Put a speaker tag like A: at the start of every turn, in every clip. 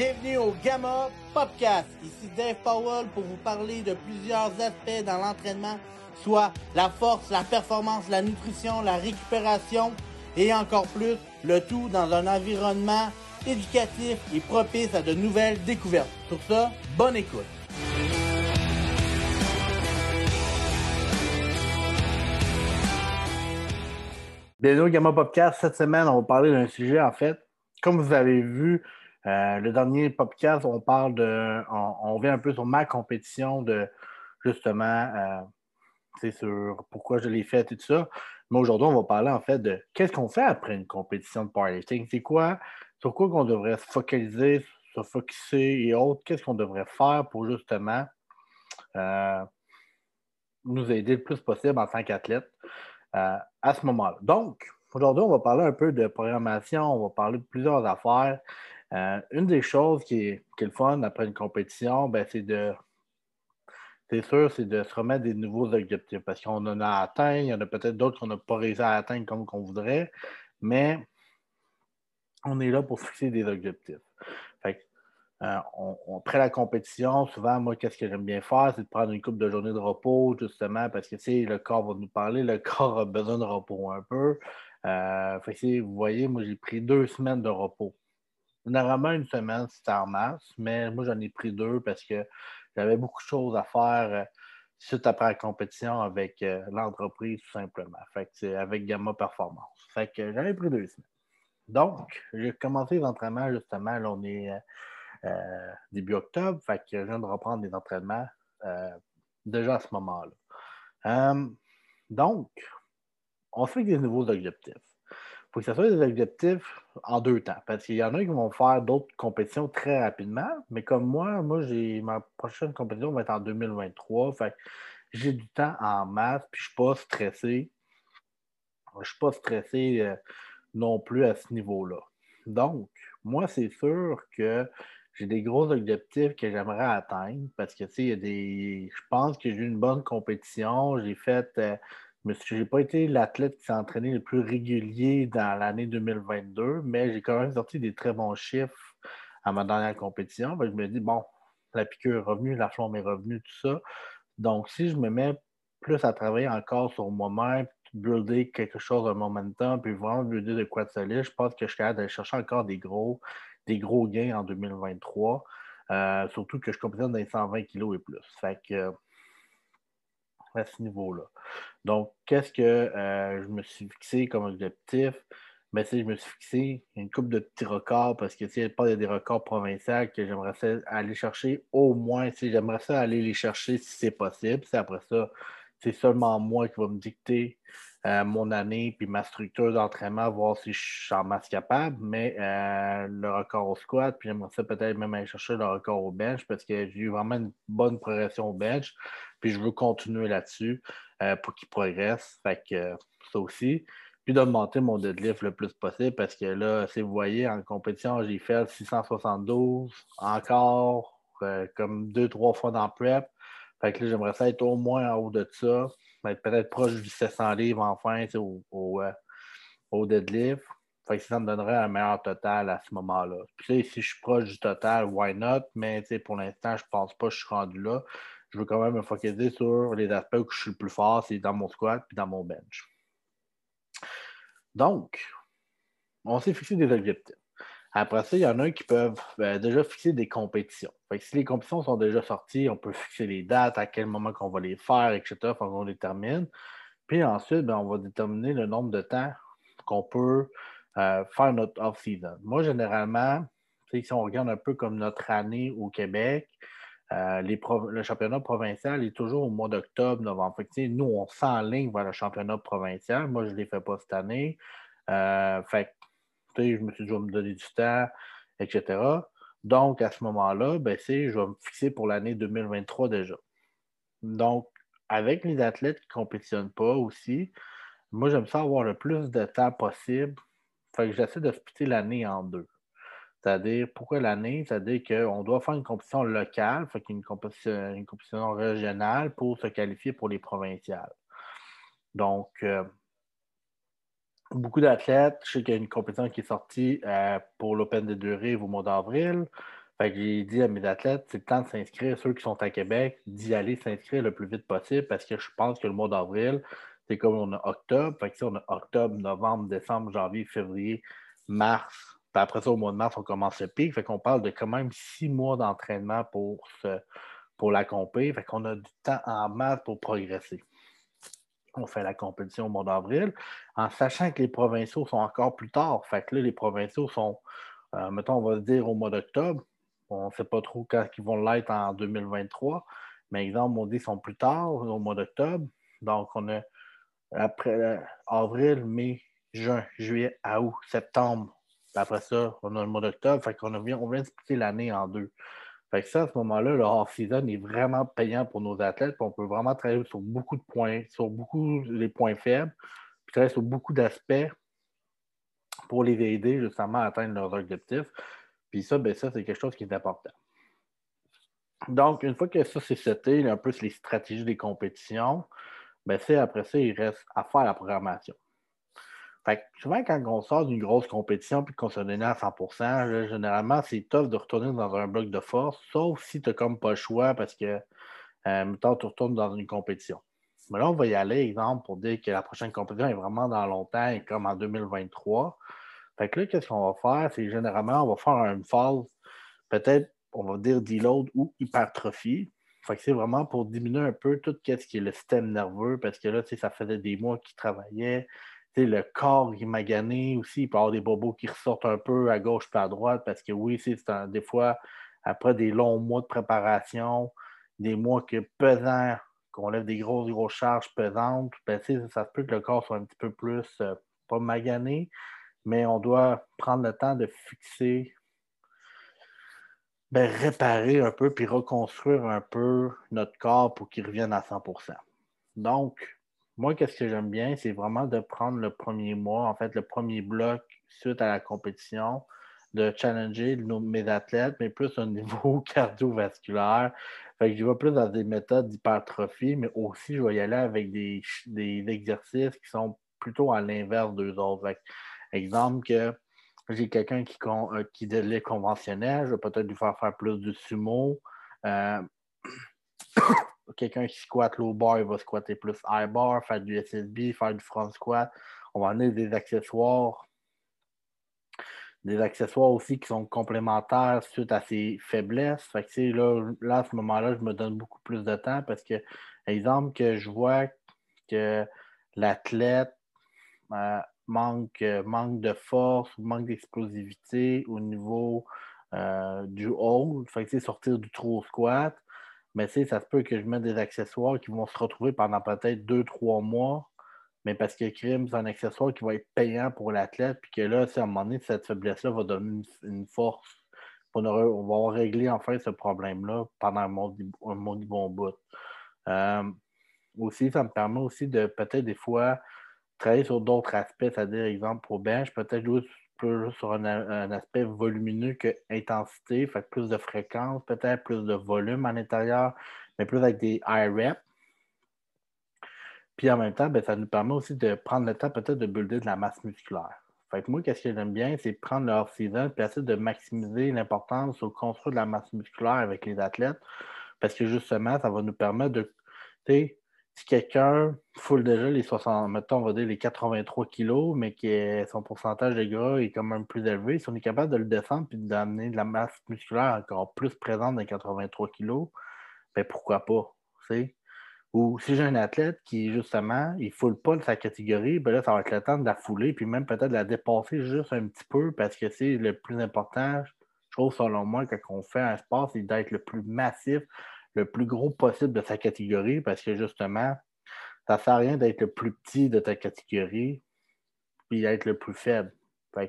A: Bienvenue au Gamma Podcast. Ici Dave Powell pour vous parler de plusieurs aspects dans l'entraînement, soit la force, la performance, la nutrition, la récupération et encore plus, le tout dans un environnement éducatif et propice à de nouvelles découvertes. Pour ça, bonne écoute. Bienvenue au Gamma Podcast. Cette semaine, on va parler d'un sujet, en fait, comme vous avez vu, le dernier podcast, on parle de. On, vient un peu sur ma compétition de justement, c'est euh, sur pourquoi je l'ai faite et tout ça. Mais aujourd'hui, on va parler en fait de qu'est-ce qu'on fait après une compétition de powerlifting? C'est quoi, sur quoi qu'on devrait se focaliser, se focuser et autres? Qu'est-ce qu'on devrait faire pour justement euh, nous aider le plus possible en tant qu'athlète à ce moment-là? Donc, aujourd'hui, on va parler un peu de programmation, on va parler de plusieurs affaires. Euh, une des choses qui est, qui est, le fun après une compétition, ben, c'est de. C'est sûr, c'est de se remettre des nouveaux objectifs parce qu'on en a atteint, il y en a peut-être d'autres qu'on n'a pas réussi à atteindre comme qu'on voudrait, mais on est là pour fixer des objectifs. Euh, après la compétition, souvent, moi, qu'est-ce que j'aime bien faire, c'est de prendre une couple de journées de repos, justement, parce que le corps va nous parler, le corps a besoin de repos un peu. Euh, vous voyez, moi, j'ai pris deux semaines de repos. Normalement, une semaine, c'était en masse, mais moi, j'en ai pris deux parce que j'avais beaucoup de choses à faire euh, suite après la compétition avec euh, l'entreprise, tout simplement. Fait que c'est avec Gamma Performance. Fait que j'en ai pris deux semaines. Donc, j'ai commencé les entraînements, justement, là, on est euh, début octobre, fait que je viens de reprendre les entraînements déjà à ce moment-là. donc, on fait des nouveaux objectifs faut que ce soit des objectifs en deux temps. Parce qu'il y en a qui vont faire d'autres compétitions très rapidement, mais comme moi, moi, ma prochaine compétition va être en 2023. Fait j'ai du temps en masse, puis je ne suis pas stressé. Je ne suis pas stressé euh, non plus à ce niveau-là. Donc, moi, c'est sûr que j'ai des gros objectifs que j'aimerais atteindre parce que, tu sais, il y a des. Je pense que j'ai eu une bonne compétition. J'ai fait. Euh, je n'ai pas été l'athlète qui s'est entraîné le plus régulier dans l'année 2022, mais j'ai quand même sorti des très bons chiffres à ma dernière compétition. je me dis, bon, la piqûre est revenue, la flamme est revenue, tout ça. Donc, si je me mets plus à travailler encore sur moi-même, builder quelque chose un momentum, puis vraiment builder de quoi de solide, je pense que je suis capable d'aller chercher encore des gros, des gros gains en 2023. Euh, surtout que je compétitionne dans les 120 kg et plus. Fait que à ce niveau-là. Donc, qu'est-ce que euh, je me suis fixé comme objectif? Mais ben, je me suis fixé une coupe de petits records parce que a pas des records provinciaux que j'aimerais aller chercher, au moins, j'aimerais ça aller les chercher si c'est possible. C'est après ça, c'est seulement moi qui va me dicter euh, mon année puis ma structure d'entraînement, voir si je suis en masse capable, mais euh, le record au squat, puis j'aimerais ça peut-être même aller chercher le record au bench parce que j'ai eu vraiment une bonne progression au bench, puis je veux continuer là-dessus euh, pour qu'il progresse. Fait que ça aussi. Puis d'augmenter mon deadlift le plus possible parce que là, si vous voyez, en compétition, j'ai fait 672 encore, comme deux, trois fois dans prep. Fait que là, j'aimerais ça être au moins en haut de ça être peut-être proche du 700 livres enfin au, au, euh, au, deadlift. Fait que ça me donnerait un meilleur total à ce moment-là. Puis si je suis proche du total, why not? Mais pour l'instant, je pense pas que je suis rendu là. Je veux quand même me focaliser sur les aspects où je suis le plus fort, c'est dans mon squat et dans mon bench. Donc, on s'est fixé des objectifs. Après ça, il y en a qui peuvent euh, déjà fixer des compétitions. si les compétitions sont déjà sorties, on peut fixer les dates, à quel moment qu'on va les faire, etc. Faut qu'on détermine. Puis ensuite, ben, on va déterminer le nombre de temps qu'on peut euh, faire notre off-season. Moi, généralement, si on regarde un peu comme notre année au Québec, euh, le championnat provincial est toujours au mois d'octobre, novembre. nous, on s'enligne vers le championnat provincial. Moi, je ne l'ai fait pas cette année. fait je me suis dit, je vais me donner du temps, etc. Donc, à ce moment-là, ben, je vais me fixer pour l'année 2023 déjà. Donc, avec les athlètes qui ne compétitionnent pas aussi, moi, j'aime ça avoir le plus de temps possible. Fait que j'essaie de splitter l'année en deux. C'est-à-dire, pourquoi l'année? C'est-à-dire qu'on doit faire une compétition locale, fait une compétition, une compétition régionale pour se qualifier pour les provinciales. Donc, euh, beaucoup d'athlètes. Je sais qu'il y a une compétition qui est sortie euh, pour l'Open de deux Rives au mois d'avril. Fait que j'ai dit à mes athlètes, c'est le temps de s'inscrire, ceux qui sont à Québec, d'y aller s'inscrire le plus vite possible parce que je pense que le mois d'avril, c'est comme on a octobre. Fait que si on a octobre, novembre, décembre, janvier, février, mars. Puis après ça, au mois de mars, on commence le pic. Fait qu'on parle de quand même six mois d'entraînement pour, pour la compé. Fait qu'on a du temps en masse pour progresser. On fait la compétition au mois d'avril, en sachant que les provinciaux sont encore plus tard. Fait que là, les provinciaux sont, euh, mettons, on va dire au mois d'octobre. On ne sait pas trop quand ils vont l'être en 2023. Mais exemple, on dit qu'ils sont plus tard, au mois d'octobre. Donc, on a après euh, avril, mai, juin, juillet, août, septembre. après ça, on a le mois d'octobre. Fait qu'on vient, on vient splitter l'année en deux. Fait que ça, à ce moment-là, le off-season est vraiment payant pour nos athlètes. on peut vraiment travailler sur beaucoup de points, sur beaucoup les points faibles, puis travailler sur beaucoup d'aspects pour les aider justement à atteindre leurs objectifs. Puis ça, ben ça, c'est quelque chose qui est important. Donc, une fois que ça c'est seté, un peu les stratégies des compétitions, ben après ça, il reste à faire la programmation. Fait que souvent, quand on sort d'une grosse compétition et qu'on se donne à 100% généralement, c'est tough de retourner dans un bloc de force, sauf si tu n'as comme pas le choix parce que, euh, mettons, tu retournes dans une compétition. Mais là, on va y aller, exemple, pour dire que la prochaine compétition est vraiment dans longtemps comme en 2023. Fait que là, qu'est-ce qu'on va faire? C'est généralement, on va faire une phase, peut-être, on va dire deload ou hypertrophie. C'est vraiment pour diminuer un peu tout ce qui est le système nerveux, parce que là, ça faisait des mois qu'il travaillait. le corps il m'a gagné aussi, il peut y avoir des bobos qui ressortent un peu à gauche et à droite, parce que oui, c'est des fois, après des longs mois de préparation, des mois que pesants, qu'on lève des grosses, grosses charges pesantes, ben, ça se peut que le corps soit un petit peu plus, euh, pas magané, mais on doit prendre le temps de fixer, ben, réparer un peu puis reconstruire un peu notre corps pour qu'il revienne à 100% Donc, moi, qu'est-ce que j'aime bien, c'est vraiment de prendre le premier mois, en fait, le premier bloc suite à la compétition, de challenger mes athlètes, mais plus au niveau cardiovasculaire. Fait que je vais plus dans des méthodes d'hypertrophie, mais aussi je vais y aller avec des, des exercices qui sont plutôt à l'inverse d'eux autres. exemple que j'ai quelqu'un qui, euh, qui est conventionnel, je vais peut-être lui faire faire plus de sumo. Euh, quelqu'un qui squatte low bar, il va squatter plus high bar, faire du SSB, faire du front squat. On va amener des accessoires. Des accessoires aussi qui sont complémentaires suite à ses faiblesses. Fait que, là, là, à ce moment-là, je me donne beaucoup plus de temps parce que, exemple, que je vois que l'athlète euh, manque, euh, manque de force ou manque d'explosivité au niveau euh, du haut. Fait que, sortir du trou squat. Mais ça se peut que je mette des accessoires qui vont se retrouver pendant peut-être deux, trois mois. Mais parce que crime, c'est un accessoire qui va être payant pour l'athlète. Puis que là, à un moment donné, cette faiblesse-là va donner une, force. On, va régler enfin ce problème-là pendant un mois, un bon bout. Euh, aussi, ça me permet aussi de peut-être des fois travailler sur d'autres aspects, c'est-à-dire, exemple, pour bench, peut-être jouer plus sur un, aspect volumineux que intensité, fait plus de fréquence, peut-être plus de volume à l'intérieur, mais plus avec des high reps. Puis en même temps, ben, ça nous permet aussi de prendre le temps peut-être de builder de la masse musculaire. Fait moi, qu'est-ce que j'aime bien, c'est prendre le off-season et essayer de maximiser l'importance au construire de la masse musculaire avec les athlètes. Parce que justement, ça va nous permettre de si quelqu'un foule déjà les 60, mettons, on va dire les 83 kilos, mais que son pourcentage de gras est quand même plus élevé, si on est capable de le descendre et d'amener de la masse musculaire encore plus présente dans les 83 kilos, ben pourquoi pas? Ou si j'ai un athlète qui, justement, il ne foule pas de sa catégorie, ben là, ça va être le temps de la fouler, puis même peut-être de la dépasser juste un petit peu, parce que c'est le plus important, je trouve, selon moi, quand on fait un sport, c'est d'être le plus massif, le plus gros possible de sa catégorie parce que justement, ça ne sert à rien d'être le plus petit de ta catégorie puis d'être le plus faible. Fait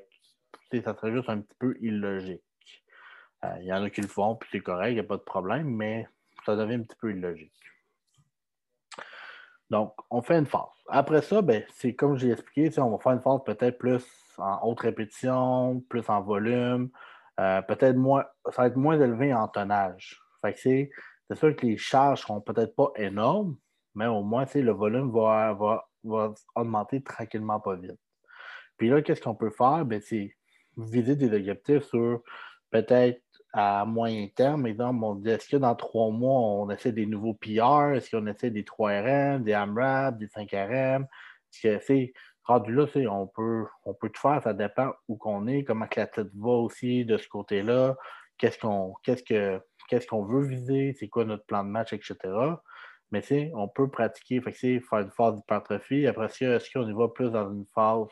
A: que, ça serait juste un petit peu illogique. Euh, il y en a qui le font, puis c'est correct, il n'y a pas de problème, mais ça devient un petit peu illogique. Donc, on fait une phase. Après ça, ben, c'est comme j'ai expliqué, on va faire une phase peut-être plus en haute répétition, plus en volume, euh, peut-être moins, ça va être moins élevé en tonnage. Fait que c'est c'est sûr que les charges ne seront peut-être pas énormes, mais au moins, le volume va, va, augmenter tranquillement, pas vite. Puis là, qu'est-ce qu'on peut faire? Ben, c'est viser des objectifs sur peut-être à moyen terme, exemple, on dit est-ce que dans trois mois, on essaie des nouveaux PR, est-ce qu'on essaie des 3RM, des AMRAP, des 5RM? C'est rendu là, on peut, on peut tout faire, ça dépend où qu'on est, comment la tête va aussi de ce côté-là, qu'est-ce qu'on qu'est-ce que qu'est-ce qu'on veut viser, c'est quoi notre plan de match, etc. Mais on peut pratiquer, fait faire une phase d'hypertrophie. Après ça, est-ce qu'on y va plus dans une phase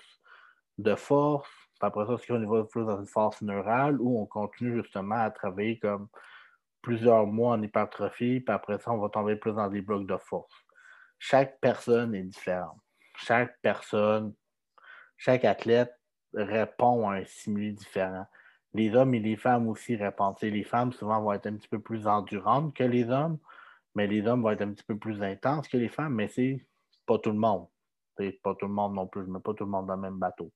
A: de force? après ça, est-ce qu'on y va plus dans une phase neurale ou on continue justement à travailler comme plusieurs mois en hypertrophie, puis après ça, on va tomber plus dans des blocs de force? Chaque personne est différente. Chaque personne, chaque athlète répond à un stimuli différent. Les hommes et les femmes aussi répondent. les femmes, souvent, vont être un petit peu plus endurantes que les hommes, mais les hommes vont être un petit peu plus intenses que les femmes, mais c'est pas tout le monde. C'est pas tout le monde non plus. Mets pas tout le monde dans le même bateau.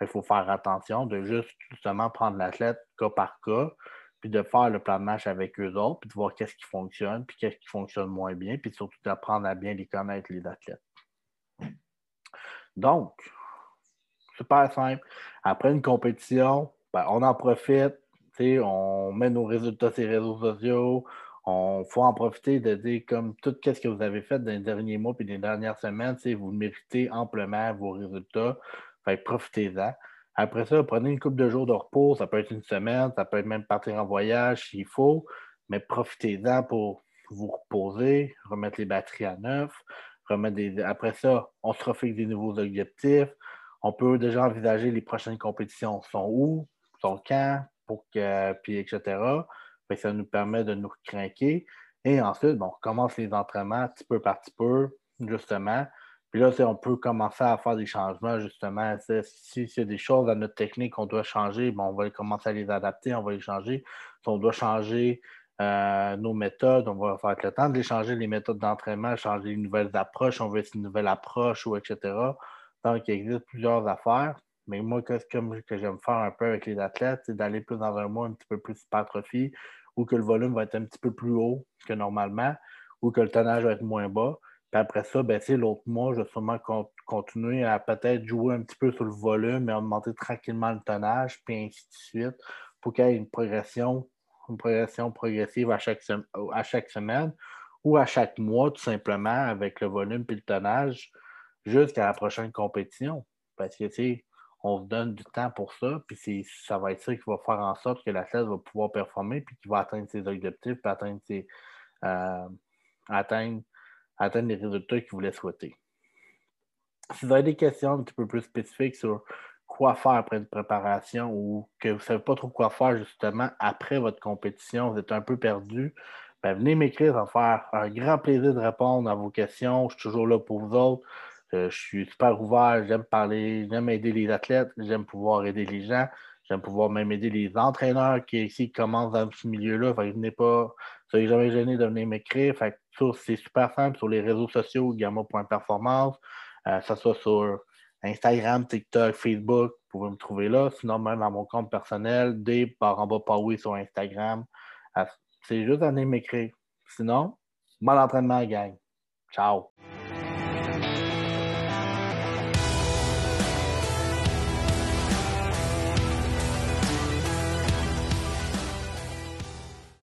A: Il faut faire attention de juste justement prendre l'athlète cas par cas, puis de faire le plan de match avec eux autres, puis de voir qu'est-ce qui fonctionne, puis qu'est-ce qui fonctionne moins bien, puis surtout d'apprendre à bien les connaître, les athlètes. Donc, super simple. Après une compétition, ben, on en profite, on met nos résultats sur les réseaux sociaux, on faut en profiter de dire comme tout ce que vous avez fait dans les derniers mois et les dernières semaines, vous méritez amplement vos résultats. profitez-en. Après ça, prenez une couple de jours de repos, ça peut être une semaine, ça peut être même partir en voyage s'il faut, mais profitez-en pour vous reposer, remettre les batteries à neuf, remettre des... Après ça, on se refait des nouveaux objectifs. On peut déjà envisager les prochaines compétitions sont où, sont quand, pour que, puis etc. ça nous permet de nous craquer. Et ensuite, bon, on commence les entraînements petit peu par petit peu, justement. Puis là, on peut commencer à faire des changements, justement. Si a des choses dans notre technique qu'on doit changer, bon, on va commencer à les adapter, on va les changer. Si on doit changer euh, nos méthodes, on va faire le temps de les changer, les méthodes d'entraînement, changer une nouvelles approches, on veut une nouvelle approche ou etc. Donc, il existe plusieurs affaires. Mais moi, ce que j'aime faire un peu avec les athlètes, c'est d'aller plus dans un mois un petit peu plus hypertrophie, ou que le volume va être un petit peu plus haut que normalement, ou que le tonnage va être moins bas. Puis après ça, ben, l'autre mois, je vais sûrement continuer à peut-être jouer un petit peu sur le volume et augmenter tranquillement le tonnage, puis ainsi de suite, pour qu'il y ait une progression, une progression progressive à chaque, semaine ou à chaque mois, tout simplement, avec le volume et le tonnage, jusqu'à la prochaine compétition. Parce que, tu on se donne du temps pour ça, puis ça va être ça qui va faire en sorte que l'athlète va pouvoir performer, puis qu'il va atteindre ses objectifs, puis atteindre, ses, euh, atteindre, atteindre les résultats qu'il voulait souhaiter. Si vous avez des questions un petit peu plus spécifiques sur quoi faire après une préparation ou que vous ne savez pas trop quoi faire justement après votre compétition, vous êtes un peu perdu, ben venez m'écrire, ça va faire un grand plaisir de répondre à vos questions. Je suis toujours là pour vous autres. Euh, je suis super ouvert, j'aime parler, j'aime aider les athlètes, j'aime pouvoir aider les gens, j'aime pouvoir même aider les entraîneurs qui ici commencent dans ce milieu-là. Venez pas, soyez jamais gêné de venir m'écrire. Fait c'est super simple sur les réseaux sociaux, gamma.performance, euh, ce soit sur Instagram, TikTok, Facebook, vous pouvez me trouver là. Sinon, même dans mon compte personnel, D par en bas sur Instagram. Euh, c'est juste à venir m'écrire. Sinon, bon entraînement, gang. Ciao.